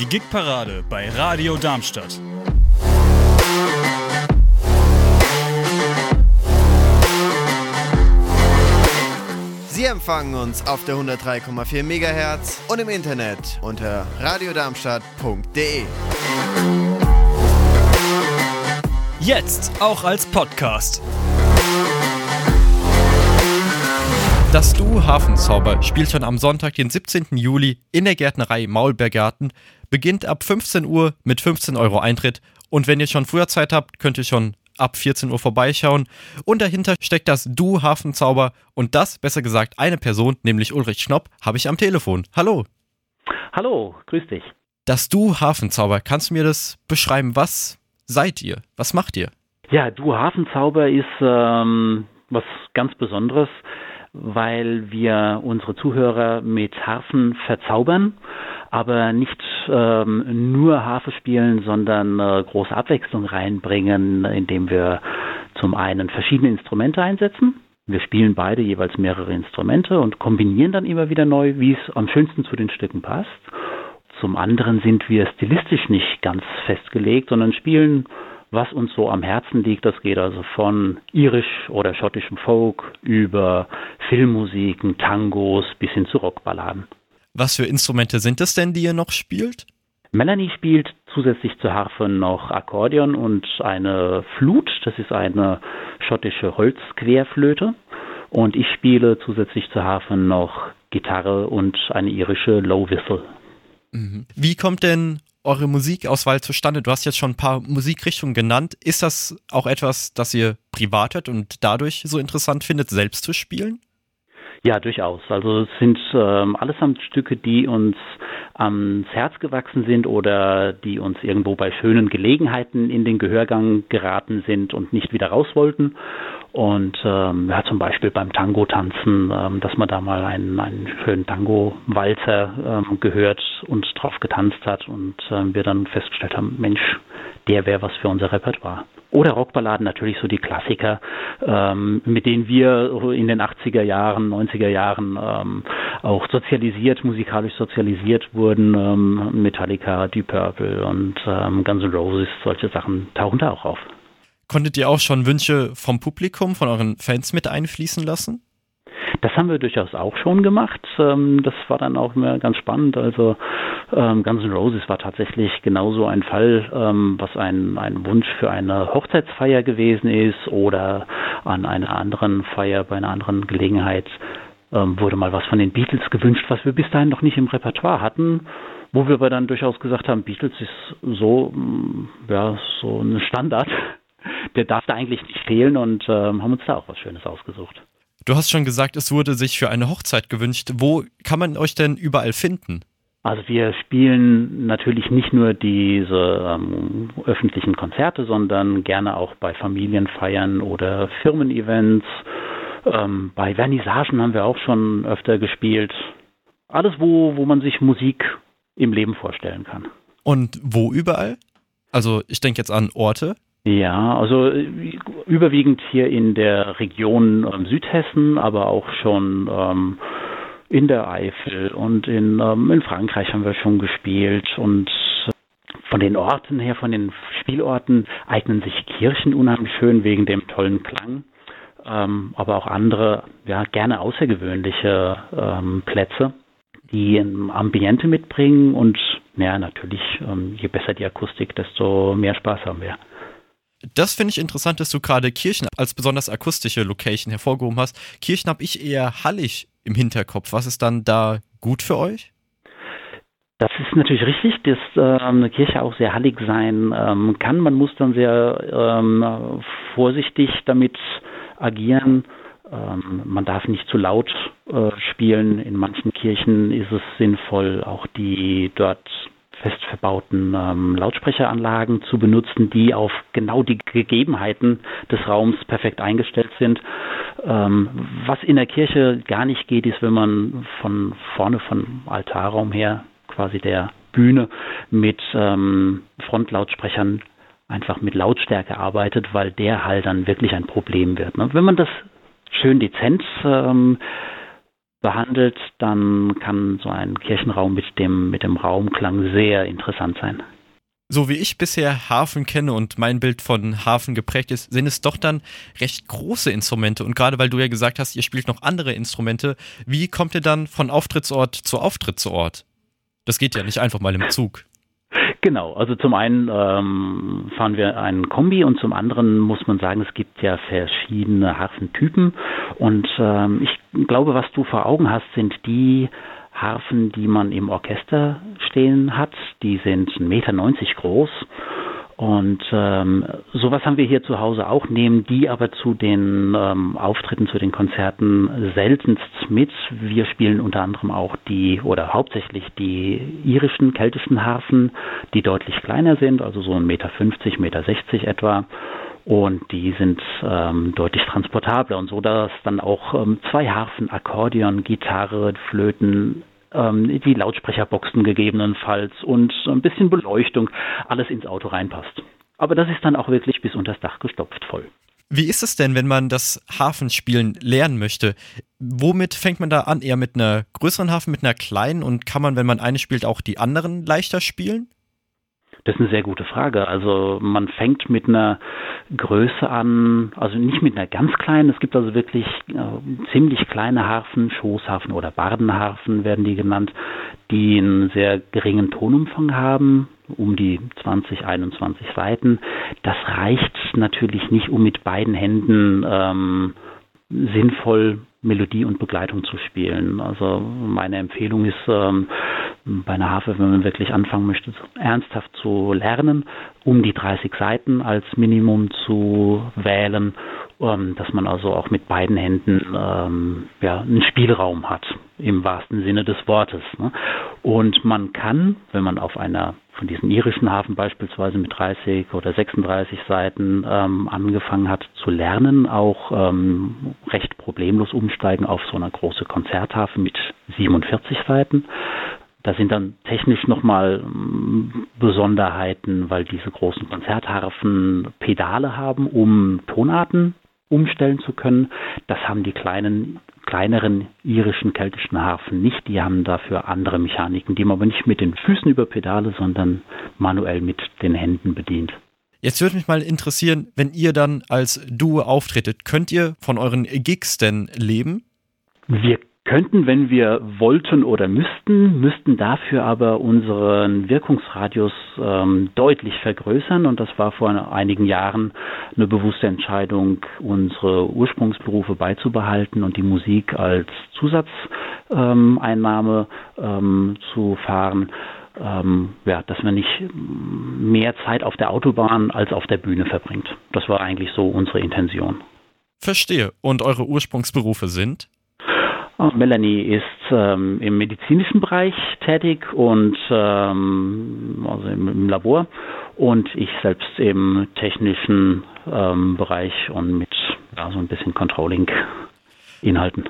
die Gigparade bei Radio Darmstadt. Sie empfangen uns auf der 103,4 MHz und im Internet unter radiodarmstadt.de. Jetzt auch als Podcast. Das Duo Hafenzauber spielt schon am Sonntag, den 17. Juli in der Gärtnerei Maulbeergarten, beginnt ab 15 Uhr mit 15 Euro Eintritt und wenn ihr schon früher Zeit habt, könnt ihr schon ab 14 Uhr vorbeischauen und dahinter steckt das Duo Hafenzauber und das, besser gesagt, eine Person, nämlich Ulrich Schnopp, habe ich am Telefon. Hallo. Hallo, grüß dich. Das Duo Hafenzauber, kannst du mir das beschreiben? Was seid ihr? Was macht ihr? Ja, Duo Hafenzauber ist ähm, was ganz Besonderes weil wir unsere Zuhörer mit Harfen verzaubern, aber nicht ähm, nur Harfe spielen, sondern äh, große Abwechslung reinbringen, indem wir zum einen verschiedene Instrumente einsetzen. Wir spielen beide jeweils mehrere Instrumente und kombinieren dann immer wieder neu, wie es am schönsten zu den Stücken passt. Zum anderen sind wir stilistisch nicht ganz festgelegt, sondern spielen was uns so am Herzen liegt. Das geht also von irisch oder schottischem Folk über Filmmusiken, Tangos bis hin zu Rockballaden. Was für Instrumente sind es denn, die ihr noch spielt? Melanie spielt zusätzlich zur Harfe noch Akkordeon und eine Flut. Das ist eine schottische Holzquerflöte. Und ich spiele zusätzlich zur Harfe noch Gitarre und eine irische Low Whistle. Mhm. Wie kommt denn eure Musikauswahl zustande? Du hast jetzt schon ein paar Musikrichtungen genannt. Ist das auch etwas, das ihr privat hört und dadurch so interessant findet, selbst zu spielen? Ja, durchaus. Also es sind ähm, allesamt Stücke, die uns ans Herz gewachsen sind oder die uns irgendwo bei schönen Gelegenheiten in den Gehörgang geraten sind und nicht wieder raus wollten. Und ähm, ja, zum Beispiel beim Tango-Tanzen, ähm, dass man da mal einen, einen schönen Tango-Walzer ähm, gehört und drauf getanzt hat und ähm, wir dann festgestellt haben, Mensch, der wäre was für unser Repertoire. Oder Rockballaden, natürlich so die Klassiker, ähm, mit denen wir in den 80er Jahren, 90er Jahren ähm, auch sozialisiert, musikalisch sozialisiert wurden. Ähm, Metallica, Deep Purple und ähm, Guns N' Roses, solche Sachen tauchen da auch auf. Konntet ihr auch schon Wünsche vom Publikum, von euren Fans mit einfließen lassen? Das haben wir durchaus auch schon gemacht. Ähm, das war dann auch immer ganz spannend. Also ähm, Guns N' Roses war tatsächlich genauso ein Fall, ähm, was ein, ein Wunsch für eine Hochzeitsfeier gewesen ist oder an einer anderen Feier bei einer anderen Gelegenheit wurde mal was von den Beatles gewünscht, was wir bis dahin noch nicht im Repertoire hatten wo wir aber dann durchaus gesagt haben, Beatles ist so, ja, so ein Standard, der darf da eigentlich nicht fehlen und äh, haben uns da auch was Schönes ausgesucht. Du hast schon gesagt, es wurde sich für eine Hochzeit gewünscht. Wo kann man euch denn überall finden? Also wir spielen natürlich nicht nur diese ähm, öffentlichen Konzerte, sondern gerne auch bei Familienfeiern oder Firmen-Events. Ähm, bei Vernissagen haben wir auch schon öfter gespielt. Alles, wo, wo man sich Musik im Leben vorstellen kann. Und wo überall? Also ich denke jetzt an Orte. Ja, also äh, überwiegend hier in der Region ähm, Südhessen, aber auch schon ähm, in der Eifel und in, ähm, in Frankreich haben wir schon gespielt und von den Orten her, von den Spielorten eignen sich Kirchen unheimlich schön wegen dem tollen Klang, ähm, aber auch andere, ja, gerne außergewöhnliche ähm, Plätze, die ein Ambiente mitbringen und ja, natürlich, ähm, je besser die Akustik, desto mehr Spaß haben wir. Das finde ich interessant, dass du gerade Kirchen als besonders akustische Location hervorgehoben hast. Kirchen habe ich eher hallig im Hinterkopf. Was ist dann da gut für euch? Das ist natürlich richtig, dass äh, eine Kirche auch sehr hallig sein ähm, kann. Man muss dann sehr ähm, vorsichtig damit agieren. Ähm, man darf nicht zu laut äh, spielen. In manchen Kirchen ist es sinnvoll, auch die dort fest verbauten ähm, Lautsprecheranlagen zu benutzen, die auf genau die Gegebenheiten des Raums perfekt eingestellt sind. Ähm, was in der Kirche gar nicht geht, ist, wenn man von vorne vom Altarraum her, quasi der Bühne, mit ähm, Frontlautsprechern einfach mit Lautstärke arbeitet, weil der halt dann wirklich ein Problem wird. Ne? Wenn man das schön dezent ähm, behandelt, dann kann so ein Kirchenraum mit dem, mit dem Raumklang sehr interessant sein. So wie ich bisher Hafen kenne und mein Bild von Hafen geprägt ist, sind es doch dann recht große Instrumente. Und gerade weil du ja gesagt hast, ihr spielt noch andere Instrumente, wie kommt ihr dann von Auftrittsort zu Auftrittsort? Das geht ja nicht einfach mal im Zug. Genau, also zum einen ähm, fahren wir einen Kombi und zum anderen muss man sagen, es gibt ja verschiedene Harfentypen und ähm, ich glaube, was du vor Augen hast, sind die Harfen, die man im Orchester stehen hat. Die sind 1,90 Meter groß und ähm, sowas haben wir hier zu Hause auch, nehmen die aber zu den ähm, Auftritten, zu den Konzerten seltenst mit. Wir spielen unter anderem auch die oder hauptsächlich die irischen, keltischen Harfen, die deutlich kleiner sind, also so 1,50 Meter, 1,60 Meter etwa. Und die sind ähm, deutlich transportabler und so, dass dann auch ähm, zwei Harfen, Akkordeon, Gitarre, Flöten, ähm, die Lautsprecherboxen gegebenenfalls und ein bisschen Beleuchtung, alles ins Auto reinpasst. Aber das ist dann auch wirklich bis unter das Dach gestopft voll. Wie ist es denn, wenn man das Hafenspielen lernen möchte? Womit fängt man da an? Eher mit einer größeren Hafen, mit einer kleinen? Und kann man, wenn man eine spielt, auch die anderen leichter spielen? Das ist eine sehr gute Frage. Also man fängt mit einer Größe an, also nicht mit einer ganz kleinen. Es gibt also wirklich äh, ziemlich kleine Harfen, Schoßharfen oder Bardenharfen werden die genannt, die einen sehr geringen Tonumfang haben, um die 20, 21 Seiten. Das reicht natürlich nicht, um mit beiden Händen ähm, sinnvoll Melodie und Begleitung zu spielen. Also meine Empfehlung ist, ähm, bei einer Harfe, wenn man wirklich anfangen möchte, ernsthaft zu lernen, um die 30 Seiten als Minimum zu wählen, ähm, dass man also auch mit beiden Händen ähm, ja, einen Spielraum hat, im wahrsten Sinne des Wortes. Ne? Und man kann, wenn man auf einer von diesen irischen Hafen beispielsweise mit 30 oder 36 Seiten ähm, angefangen hat zu lernen, auch ähm, recht problemlos umsteigen auf so eine große Konzerthafen mit 47 Seiten. Da sind dann technisch nochmal ähm, Besonderheiten, weil diese großen Konzertharfen Pedale haben, um Tonarten umstellen zu können. Das haben die kleinen, kleineren irischen, keltischen Harfen nicht. Die haben dafür andere Mechaniken, die man aber nicht mit den Füßen über Pedale, sondern manuell mit den Händen bedient. Jetzt würde mich mal interessieren, wenn ihr dann als Duo auftretet, könnt ihr von euren Gigs denn leben? Wir könnten, wenn wir wollten oder müssten, müssten dafür aber unseren Wirkungsradius ähm, deutlich vergrößern. Und das war vor einigen Jahren eine bewusste Entscheidung, unsere Ursprungsberufe beizubehalten und die Musik als Zusatzeinnahme ähm, zu fahren. Ähm, ja, dass man nicht mehr Zeit auf der Autobahn als auf der Bühne verbringt. Das war eigentlich so unsere Intention. Verstehe. Und eure Ursprungsberufe sind? Melanie ist ähm, im medizinischen Bereich tätig und ähm, also im, im, Labor und ich selbst im technischen ähm, Bereich und mit ja, so ein bisschen Controlling-Inhalten.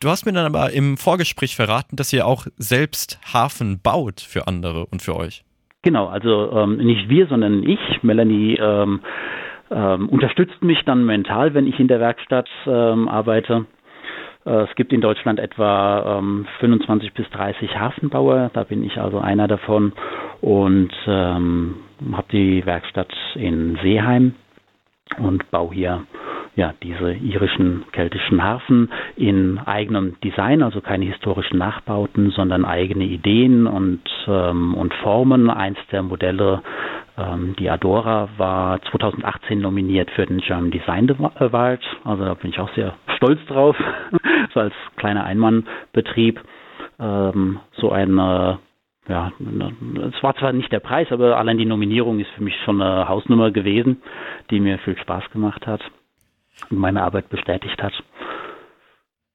Du hast mir dann aber im Vorgespräch verraten, dass ihr auch selbst Hafen baut für andere und für euch. Genau, also ähm, nicht wir, sondern ich. Melanie ähm, ähm, unterstützt mich dann mental, wenn ich in der Werkstatt arbeite es gibt in Deutschland etwa ähm, 25 bis 30 Hafenbauer, da bin ich also einer davon. Und ähm, habe die Werkstatt in Seeheim und baue hier ja, diese irischen keltischen Harfen in eigenem Design, also keine historischen Nachbauten, sondern eigene Ideen und, ähm, und Formen. Eins der Modelle, ähm, die Adora, war 2018 nominiert für den German Design Award. Also da bin ich auch sehr stolz drauf, so als kleiner Einmannbetrieb. Ähm, so eine ja, es war zwar nicht der Preis, aber allein die Nominierung ist für mich schon eine Hausnummer gewesen, die mir viel Spaß gemacht hat meine Arbeit bestätigt hat.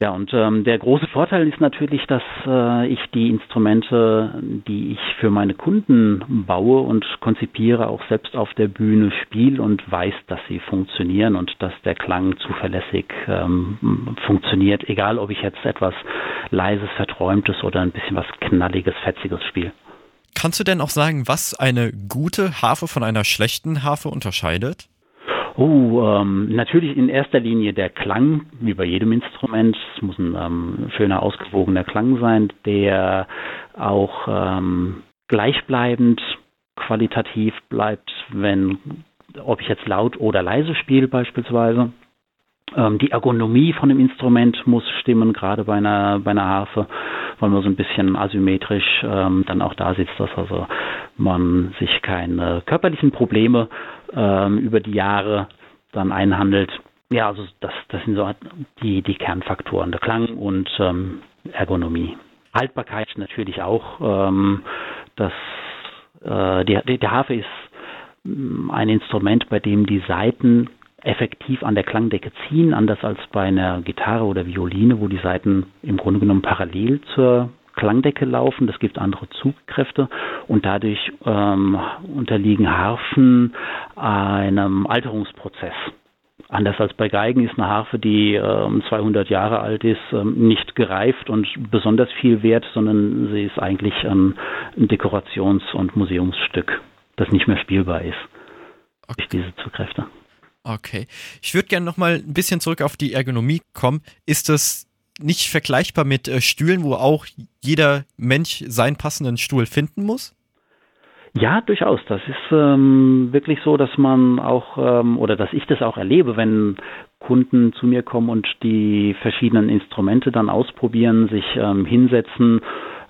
Ja, und ähm, der große Vorteil ist natürlich, dass äh, ich die Instrumente, die ich für meine Kunden baue und konzipiere, auch selbst auf der Bühne spiele und weiß, dass sie funktionieren und dass der Klang zuverlässig ähm, funktioniert, egal ob ich jetzt etwas leises, verträumtes oder ein bisschen was knalliges, fetziges spiele. Kannst du denn auch sagen, was eine gute Harfe von einer schlechten Harfe unterscheidet? Oh, ähm, natürlich in erster Linie der Klang, wie bei jedem Instrument. Es muss ein ähm, schöner, ausgewogener Klang sein, der auch ähm, gleichbleibend qualitativ bleibt, wenn, ob ich jetzt laut oder leise spiele beispielsweise. Ähm, die Ergonomie von dem Instrument muss stimmen, gerade bei einer, bei einer Harfe, weil man so ein bisschen asymmetrisch ähm, dann auch da sitzt, dass also man sich keine körperlichen Probleme ähm, über die Jahre dann einhandelt. Ja, also das, das sind so die, die Kernfaktoren, der Klang und ähm, Ergonomie. Haltbarkeit natürlich auch. Ähm, das, äh, die, der Harfe ist mm, ein Instrument, bei dem die Saiten effektiv an der Klangdecke ziehen, anders als bei einer Gitarre oder Violine, wo die Saiten im Grunde genommen parallel zur Klangdecke laufen. Das gibt andere Zugkräfte und dadurch ähm, unterliegen Harfen einem Alterungsprozess. Anders als bei Geigen ist eine Harfe, die ähm, 200 Jahre alt ist, ähm, nicht gereift und besonders viel wert, sondern sie ist eigentlich ähm, ein Dekorations- und Museumsstück, das nicht mehr spielbar ist okay. durch diese Zugkräfte. Okay. Ich würde gerne nochmal ein bisschen zurück auf die Ergonomie kommen. Ist das nicht vergleichbar mit äh, Stühlen, wo auch jeder Mensch seinen passenden Stuhl finden muss? Ja, durchaus. Das ist ähm, wirklich so, dass man auch ähm, oder dass ich das auch erlebe, wenn Kunden zu mir kommen und die verschiedenen Instrumente dann ausprobieren, sich ähm, hinsetzen,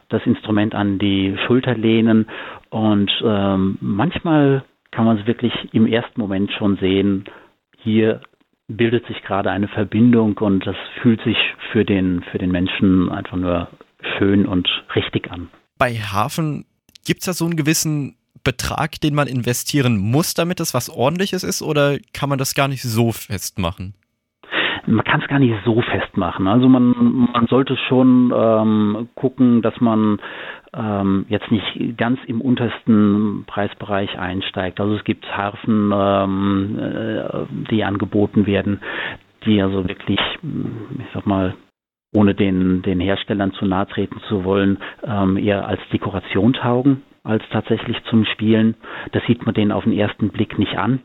das Instrument an die Schulter lehnen und ähm, manchmal kann man es wirklich im ersten Moment schon sehen, hier bildet sich gerade eine Verbindung und das fühlt sich für den, für den Menschen einfach nur schön und richtig an. Bei Hafen gibt es da so einen gewissen Betrag, den man investieren muss, damit es was ordentliches ist, oder kann man das gar nicht so festmachen? Man kann es gar nicht so festmachen. Also man, man sollte schon ähm, gucken, dass man ähm, jetzt nicht ganz im untersten Preisbereich einsteigt. Also es gibt Harfen, ähm, äh, die angeboten werden, die also wirklich, ich sag mal, ohne den, den Herstellern zu nahe treten zu wollen, ähm, eher als Dekoration taugen als tatsächlich zum Spielen. Das sieht man denen auf den ersten Blick nicht an.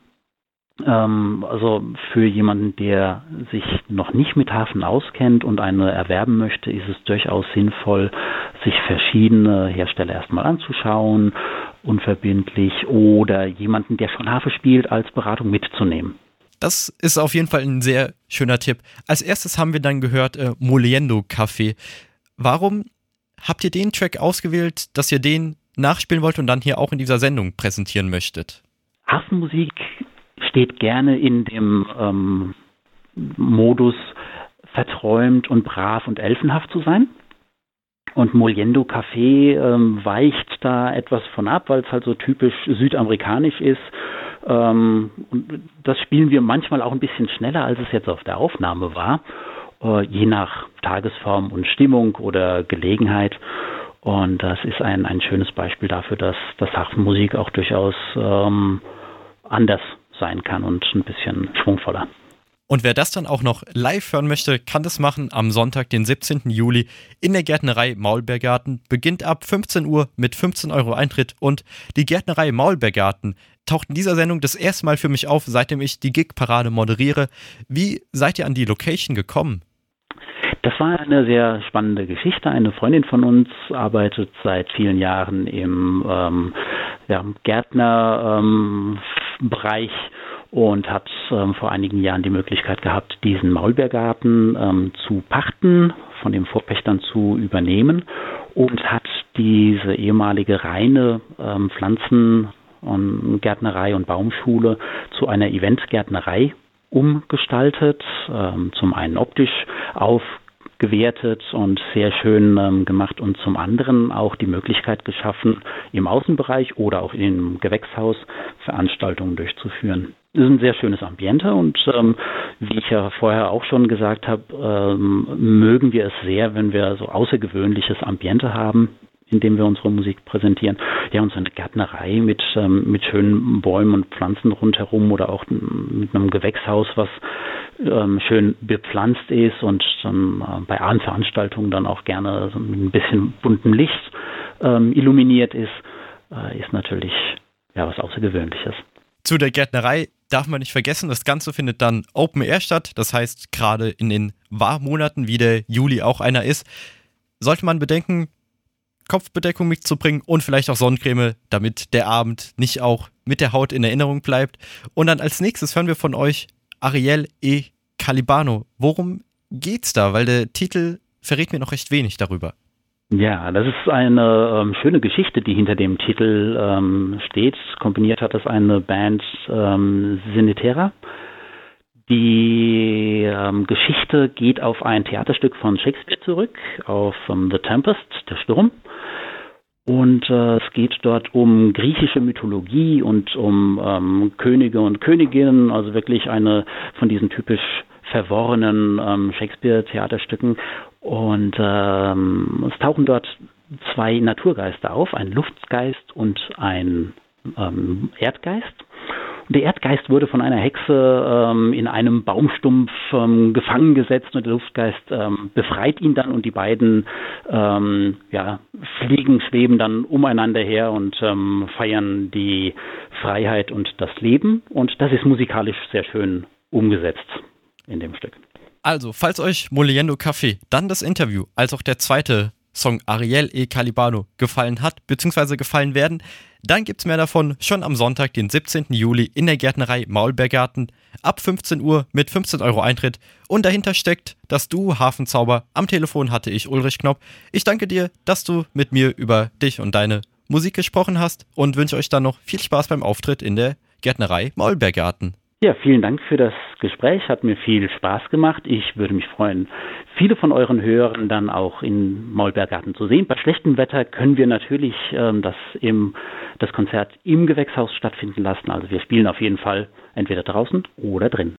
Ähm, also für jemanden, der sich noch nicht mit Hafen auskennt und eine erwerben möchte, ist es durchaus sinnvoll, sich verschiedene Hersteller erstmal anzuschauen, unverbindlich oder jemanden, der schon Hafe spielt, als Beratung mitzunehmen. Das ist auf jeden Fall ein sehr schöner Tipp. Als erstes haben wir dann gehört äh, Moliendo Café. Warum habt ihr den Track ausgewählt, dass ihr den nachspielen wollt und dann hier auch in dieser Sendung präsentieren möchtet? Hafenmusik steht gerne in dem ähm, Modus verträumt und brav und elfenhaft zu sein. Und Moliendo Café ähm, weicht da etwas von ab, weil es halt so typisch südamerikanisch ist. Ähm, und das spielen wir manchmal auch ein bisschen schneller, als es jetzt auf der Aufnahme war, äh, je nach Tagesform und Stimmung oder Gelegenheit. Und das ist ein, ein schönes Beispiel dafür, dass, dass Hafenmusik auch durchaus ähm, anders sein kann und ein bisschen schwungvoller. Und wer das dann auch noch live hören möchte, kann das machen am Sonntag, den 17. Juli in der Gärtnerei Maulbeergarten. Beginnt ab 15 Uhr mit 15 Euro Eintritt und die Gärtnerei Maulbeergarten taucht in dieser Sendung das erste Mal für mich auf, seitdem ich die Gig-Parade moderiere. Wie seid ihr an die Location gekommen? Das war eine sehr spannende Geschichte. Eine Freundin von uns arbeitet seit vielen Jahren im ähm, ja, Gärtnerbereich ähm, und hat ähm, vor einigen Jahren die Möglichkeit gehabt, diesen Maulbeergarten ähm, zu pachten, von den Vorpächtern zu übernehmen und hat diese ehemalige reine ähm, Pflanzen- und Gärtnerei und Baumschule zu einer Eventgärtnerei umgestaltet, ähm, zum einen optisch auf gewertet und sehr schön ähm, gemacht und zum anderen auch die Möglichkeit geschaffen, im Außenbereich oder auch im Gewächshaus Veranstaltungen durchzuführen. Es ist ein sehr schönes Ambiente und ähm, wie ich ja vorher auch schon gesagt habe, ähm, mögen wir es sehr, wenn wir so außergewöhnliches Ambiente haben in dem wir unsere Musik präsentieren. Ja, und so eine Gärtnerei mit, ähm, mit schönen Bäumen und Pflanzen rundherum oder auch mit einem Gewächshaus, was ähm, schön bepflanzt ist und dann äh, bei Abendveranstaltungen dann auch gerne mit ein bisschen buntem Licht ähm, illuminiert ist, äh, ist natürlich ja was Außergewöhnliches. Zu der Gärtnerei darf man nicht vergessen, das Ganze findet dann Open Air statt. Das heißt, gerade in den Warmmonaten, wie der Juli auch einer ist, sollte man bedenken, Kopfbedeckung mitzubringen und vielleicht auch Sonnencreme, damit der Abend nicht auch mit der Haut in Erinnerung bleibt. Und dann als nächstes hören wir von euch Ariel E. Calibano. Worum geht's da? Weil der Titel verrät mir noch recht wenig darüber. Ja, das ist eine ähm, schöne Geschichte, die hinter dem Titel ähm, steht. Komponiert hat das eine Band ähm, Sinetera. Die ähm, Geschichte geht auf ein Theaterstück von Shakespeare zurück, auf ähm, The Tempest, der Sturm. Und äh, es geht dort um griechische Mythologie und um ähm, Könige und Königinnen, also wirklich eine von diesen typisch verworrenen ähm, Shakespeare-Theaterstücken. Und ähm, es tauchen dort zwei Naturgeister auf, ein Luftgeist und ein ähm, Erdgeist. Der Erdgeist wurde von einer Hexe ähm, in einem Baumstumpf ähm, gefangen gesetzt und der Luftgeist ähm, befreit ihn dann und die beiden ähm, ja, fliegen, schweben dann umeinander her und ähm, feiern die Freiheit und das Leben. Und das ist musikalisch sehr schön umgesetzt in dem Stück. Also, falls euch Moliendo Café, dann das Interview, als auch der zweite Song Ariel e Calibano gefallen hat, beziehungsweise gefallen werden, dann gibt's mehr davon schon am Sonntag, den 17. Juli in der Gärtnerei Maulbeergarten ab 15 Uhr mit 15 Euro Eintritt. Und dahinter steckt das Duo Hafenzauber. Am Telefon hatte ich Ulrich Knopp. Ich danke dir, dass du mit mir über dich und deine Musik gesprochen hast und wünsche euch dann noch viel Spaß beim Auftritt in der Gärtnerei Maulbeergarten. Ja, vielen Dank für das Gespräch. Hat mir viel Spaß gemacht. Ich würde mich freuen, viele von euren Hörern dann auch in Maulbergarten zu sehen. Bei schlechtem Wetter können wir natürlich ähm, das, im, das Konzert im Gewächshaus stattfinden lassen. Also wir spielen auf jeden Fall entweder draußen oder drin.